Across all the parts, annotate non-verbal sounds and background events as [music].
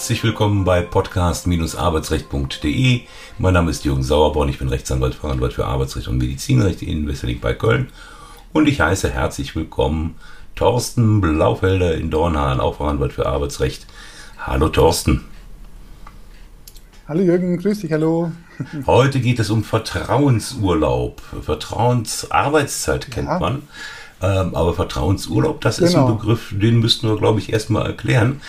Herzlich willkommen bei podcast-arbeitsrecht.de. Mein Name ist Jürgen Sauerborn, ich bin Rechtsanwalt, Fachanwalt für Arbeitsrecht und Medizinrecht in Wesseling bei Köln. Und ich heiße herzlich willkommen Thorsten Blaufelder in Dornhahn, auch Fachanwalt für Arbeitsrecht. Hallo Thorsten. Hallo Jürgen, grüß dich, hallo. [laughs] Heute geht es um Vertrauensurlaub. Vertrauensarbeitszeit kennt ja. man. Ähm, aber Vertrauensurlaub, das genau. ist ein genau. Begriff, den müssten wir, glaube ich, erstmal erklären.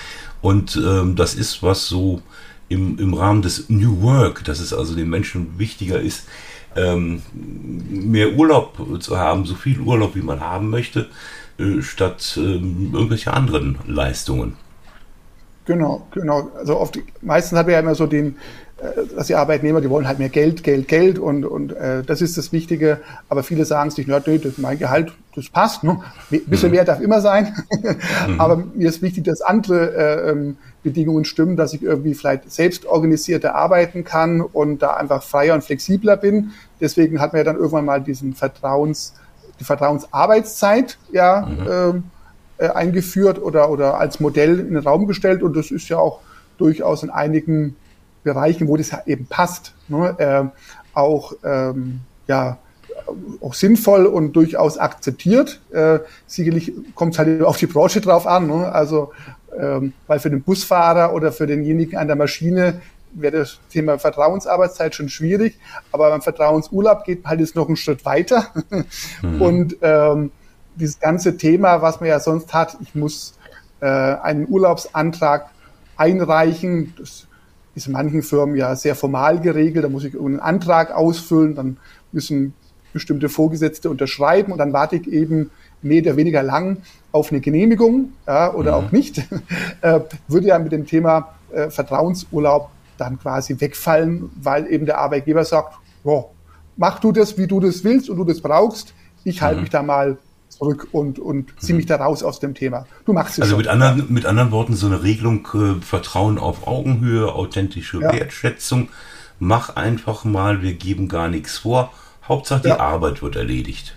Und ähm, das ist was so im, im Rahmen des New Work, dass es also den Menschen wichtiger ist, ähm, mehr Urlaub zu haben, so viel Urlaub, wie man haben möchte, äh, statt ähm, irgendwelche anderen Leistungen. Genau, genau. Also oft, meistens hat man ja immer so den, dass die Arbeitnehmer, die wollen halt mehr Geld, Geld, Geld und, und äh, das ist das Wichtige. Aber viele sagen sich, ja, nee, das, mein Gehalt, das passt. Ne? Ein bisschen mhm. mehr darf immer sein. mhm. Aber mir ist wichtig, dass andere äh, ähm, Bedingungen stimmen, dass ich irgendwie vielleicht selbst organisierter arbeiten kann und da einfach freier und flexibler bin. Deswegen hat man ja dann irgendwann mal diesen Vertrauens, die Vertrauensarbeitszeit ja mhm. äh, eingeführt oder, oder als Modell in den Raum gestellt. Und das ist ja auch durchaus in einigen Bereichen, wo das eben passt, ne, äh, auch ähm, ja auch sinnvoll und durchaus akzeptiert. Äh, sicherlich kommt es halt auf die Branche drauf an. Ne? Also ähm, weil für den Busfahrer oder für denjenigen an der Maschine wäre das Thema Vertrauensarbeitszeit schon schwierig, aber beim Vertrauensurlaub geht halt jetzt noch einen Schritt weiter. [laughs] Mhm. Und ähm, dieses ganze Thema, was man ja sonst hat, ich muss äh, einen Urlaubsantrag einreichen, das ist in manchen Firmen ja sehr formal geregelt. Da muss ich einen Antrag ausfüllen, dann müssen bestimmte Vorgesetzte unterschreiben und dann warte ich eben mehr oder weniger lang auf eine Genehmigung ja, oder mhm. auch nicht. [laughs] äh, würde ja mit dem Thema äh, Vertrauensurlaub dann quasi wegfallen, weil eben der Arbeitgeber sagt, oh, mach du das, wie du das willst und du das brauchst. Ich halte mhm. mich da mal zurück und, und zieh mich da raus aus dem Thema. Du machst es Also schon. mit anderen, mit anderen Worten, so eine Regelung, äh, Vertrauen auf Augenhöhe, authentische ja. Wertschätzung. Mach einfach mal, wir geben gar nichts vor. Hauptsache die ja. Arbeit wird erledigt.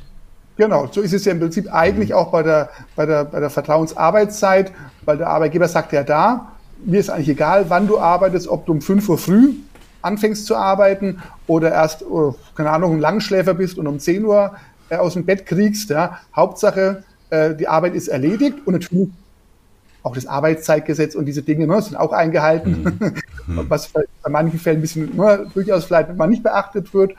Genau, so ist es ja im Prinzip eigentlich mhm. auch bei der, bei, der, bei der Vertrauensarbeitszeit, weil der Arbeitgeber sagt ja da, mir ist eigentlich egal, wann du arbeitest, ob du um 5 Uhr früh anfängst zu arbeiten oder erst, oh, keine Ahnung, ein Langschläfer bist und um 10 Uhr äh, aus dem Bett kriegst. Ja. Hauptsache, äh, die Arbeit ist erledigt und natürlich auch das Arbeitszeitgesetz und diese Dinge ne, sind auch eingehalten, mhm. [laughs] was bei manchen Fällen ein bisschen ne, durchaus vielleicht mal nicht beachtet wird.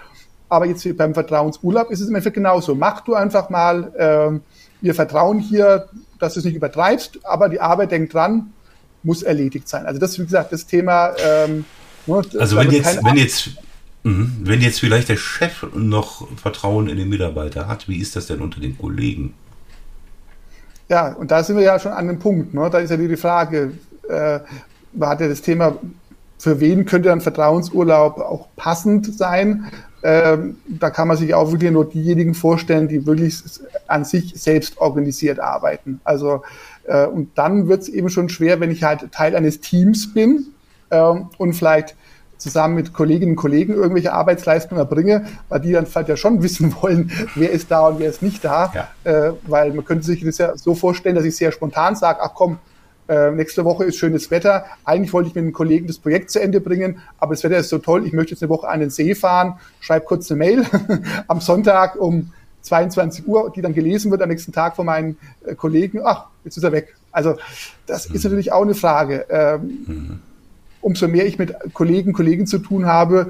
Aber jetzt beim Vertrauensurlaub ist es im Endeffekt genauso. Mach du einfach mal, äh, wir vertrauen hier, dass du es nicht übertreibst, aber die Arbeit, denkt dran, muss erledigt sein. Also das ist, wie gesagt, das Thema. Ähm, ne, also wenn jetzt, wenn jetzt Mhm. Wenn jetzt vielleicht der Chef noch Vertrauen in den Mitarbeiter hat, wie ist das denn unter den Kollegen? Ja, und da sind wir ja schon an dem Punkt. Ne? Da ist ja die Frage, äh, man hat ja das Thema, für wen könnte ein Vertrauensurlaub auch passend sein? Ähm, da kann man sich auch wirklich nur diejenigen vorstellen, die wirklich an sich selbst organisiert arbeiten. Also äh, und dann wird es eben schon schwer, wenn ich halt Teil eines Teams bin äh, und vielleicht zusammen mit Kolleginnen und Kollegen irgendwelche Arbeitsleistungen erbringe, weil die dann vielleicht ja schon [laughs] wissen wollen, wer ist da und wer ist nicht da. Ja. Äh, weil man könnte sich das ja so vorstellen, dass ich sehr spontan sage, ach komm, äh, nächste Woche ist schönes Wetter. Eigentlich wollte ich mit einem Kollegen das Projekt zu Ende bringen, aber das Wetter ist so toll, ich möchte jetzt eine Woche an den See fahren, schreibe kurz eine Mail [laughs] am Sonntag um 22 Uhr, die dann gelesen wird am nächsten Tag von meinen äh, Kollegen, ach, jetzt ist er weg. Also das mhm. ist natürlich auch eine Frage. Ähm, mhm umso mehr ich mit Kollegen, Kollegen zu tun habe,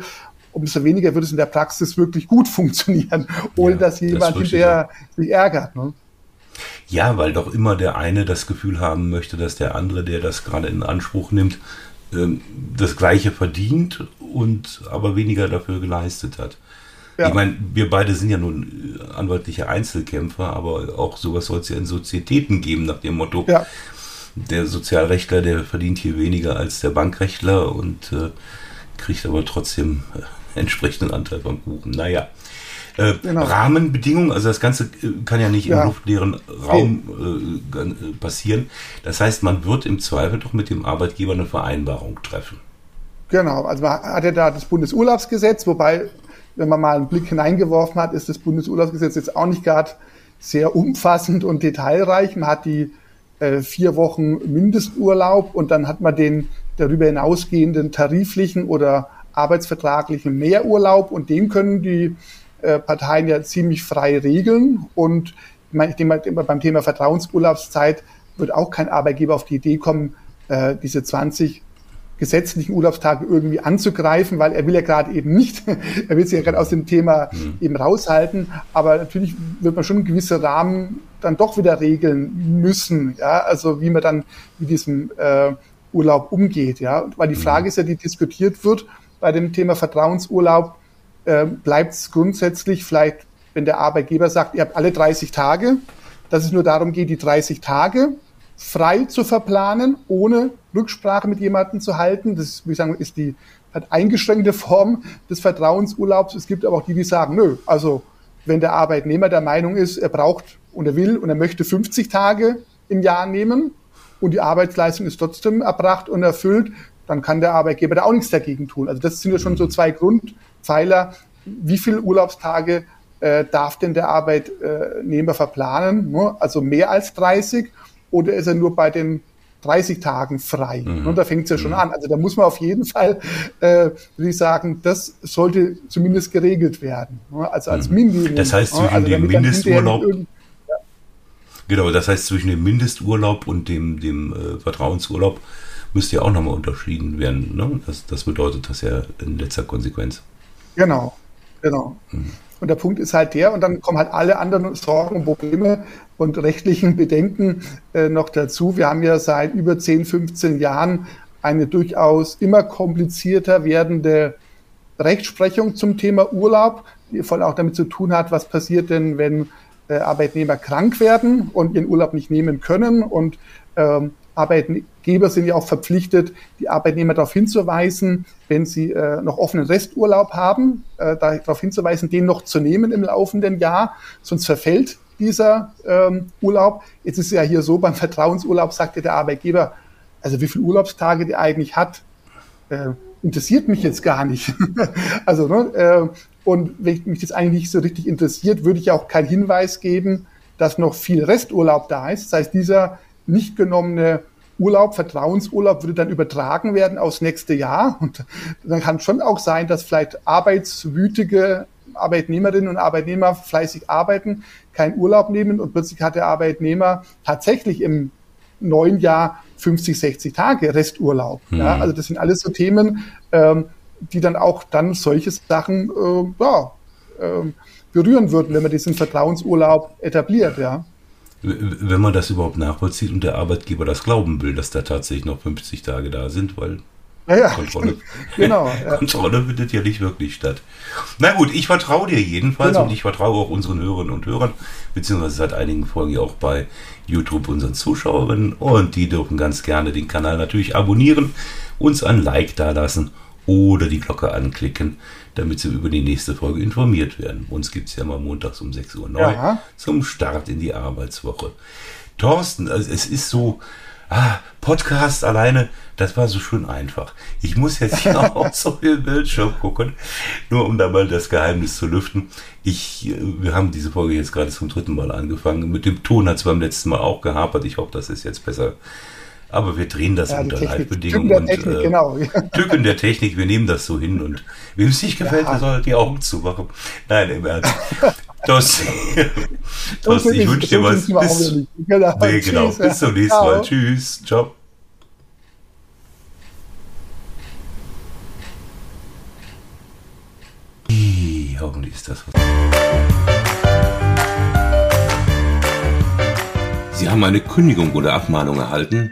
umso weniger wird es in der Praxis wirklich gut [laughs] funktionieren, ohne ja, dass jemand das hinterher sich ärgert. Ne? Ja, weil doch immer der eine das Gefühl haben möchte, dass der andere, der das gerade in Anspruch nimmt, ähm, das Gleiche verdient und aber weniger dafür geleistet hat. Ja. Ich meine, wir beide sind ja nun äh, anwaltliche Einzelkämpfer, aber auch sowas soll es ja in Sozietäten geben, nach dem Motto, ja der Sozialrechtler, der verdient hier weniger als der Bankrechtler und äh, kriegt aber trotzdem äh, entsprechenden Anteil vom Kuchen. Naja. Äh, genau. Rahmenbedingungen, also das Ganze äh, kann ja nicht ja. im luftleeren Raum äh, äh, passieren. Das heißt, man wird im Zweifel doch mit dem Arbeitgeber eine Vereinbarung treffen. Genau, also man hat ja da das Bundesurlaubsgesetz, wobei, wenn man mal einen Blick hineingeworfen hat, ist das Bundesurlaubsgesetz jetzt auch nicht gerade sehr umfassend und detailreich. Man hat die äh, vier Wochen Mindesturlaub und dann hat man den darüber hinausgehenden tariflichen oder arbeitsvertraglichen Mehrurlaub und den können die äh, Parteien ja ziemlich frei regeln und ich mal, beim Thema Vertrauensurlaubszeit wird auch kein Arbeitgeber auf die Idee kommen, äh, diese 20 gesetzlichen Urlaubstage irgendwie anzugreifen, weil er will ja gerade eben nicht, [laughs] er will sich ja gerade aus dem Thema mhm. eben raushalten, aber natürlich wird man schon gewisse Rahmen dann doch wieder regeln müssen, ja, also wie man dann mit diesem äh, Urlaub umgeht, ja, weil die mhm. Frage ist ja, die diskutiert wird bei dem Thema Vertrauensurlaub, äh, bleibt es grundsätzlich vielleicht, wenn der Arbeitgeber sagt, ihr habt alle 30 Tage, dass es nur darum geht, die 30 Tage frei zu verplanen, ohne Rücksprache mit jemandem zu halten. Das würde ich sagen, ist die hat eingeschränkte Form des Vertrauensurlaubs. Es gibt aber auch die, die sagen, nö, also wenn der Arbeitnehmer der Meinung ist, er braucht und er will und er möchte 50 Tage im Jahr nehmen und die Arbeitsleistung ist trotzdem erbracht und erfüllt, dann kann der Arbeitgeber da auch nichts dagegen tun. Also das sind ja schon so zwei Grundpfeiler. Wie viele Urlaubstage äh, darf denn der Arbeitnehmer verplanen? Ne? Also mehr als 30 oder ist er nur bei den 30 Tagen frei. Mhm. Und da fängt es ja schon mhm. an. Also da muss man auf jeden Fall, äh, würde ich sagen, das sollte zumindest geregelt werden. Ne? Also als mhm. Minimum. Das heißt, zwischen also dem Mindesturlaub. Ja. Genau, das heißt, zwischen dem Mindesturlaub und dem, dem äh, Vertrauensurlaub müsste ja auch nochmal unterschieden werden. Ne? Das, das bedeutet das ja in letzter Konsequenz. Genau, genau. Mhm. Und der Punkt ist halt der, und dann kommen halt alle anderen Sorgen und Probleme und rechtlichen Bedenken äh, noch dazu. Wir haben ja seit über 10, 15 Jahren eine durchaus immer komplizierter werdende Rechtsprechung zum Thema Urlaub, die voll auch damit zu tun hat, was passiert denn, wenn äh, Arbeitnehmer krank werden und ihren Urlaub nicht nehmen können und ähm, Arbeitgeber sind ja auch verpflichtet, die Arbeitnehmer darauf hinzuweisen, wenn sie äh, noch offenen Resturlaub haben, äh, darauf hinzuweisen, den noch zu nehmen im laufenden Jahr, sonst verfällt dieser ähm, Urlaub. Jetzt ist ja hier so, beim Vertrauensurlaub sagte der Arbeitgeber, also wie viele Urlaubstage der eigentlich hat, äh, interessiert mich jetzt gar nicht. [laughs] also, ne, äh, und wenn mich das eigentlich nicht so richtig interessiert, würde ich auch keinen Hinweis geben, dass noch viel Resturlaub da ist. Das heißt, dieser nicht genommene Urlaub, Vertrauensurlaub würde dann übertragen werden aufs nächste Jahr. Und dann kann schon auch sein, dass vielleicht arbeitswütige Arbeitnehmerinnen und Arbeitnehmer fleißig arbeiten, keinen Urlaub nehmen und plötzlich hat der Arbeitnehmer tatsächlich im neuen Jahr 50, 60 Tage Resturlaub. Mhm. Ja, also das sind alles so Themen, ähm, die dann auch dann solche Sachen äh, ja, äh, berühren würden, wenn man diesen Vertrauensurlaub etabliert. Ja wenn man das überhaupt nachvollzieht und der Arbeitgeber das glauben will, dass da tatsächlich noch 50 Tage da sind, weil ja, ja. Kontrolle, genau, [laughs] ja. Kontrolle findet ja nicht wirklich statt. Na gut, ich vertraue dir jedenfalls genau. und ich vertraue auch unseren Hörerinnen und Hörern, beziehungsweise seit einigen Folgen auch bei YouTube unseren Zuschauerinnen und die dürfen ganz gerne den Kanal natürlich abonnieren, uns ein Like dalassen oder die Glocke anklicken, damit Sie über die nächste Folge informiert werden. Uns gibt es ja mal montags um 6 Uhr neu ja. zum Start in die Arbeitswoche. Thorsten, also es ist so, ah, Podcast alleine, das war so schön einfach. Ich muss jetzt hier [laughs] auch so viel Bildschirm gucken, nur um da mal das Geheimnis zu lüften. Ich, äh, wir haben diese Folge jetzt gerade zum dritten Mal angefangen. Mit dem Ton hat es beim letzten Mal auch gehapert. Ich hoffe, das ist jetzt besser aber wir drehen das ja, unter Live-Bedingungen. Tücken der Technik, äh, genau. Tücken der Technik, wir nehmen das so hin und wem es nicht gefällt, ja. der soll die Augen zumachen. Nein, im Ernst. [laughs] Thorsten, ich wünsche dir was. Bis, genau. Nee, genau. Bis zum nächsten. Mal. Tschüss. Ciao. Hoffentlich ist das was. Sie haben eine Kündigung oder Abmahnung erhalten,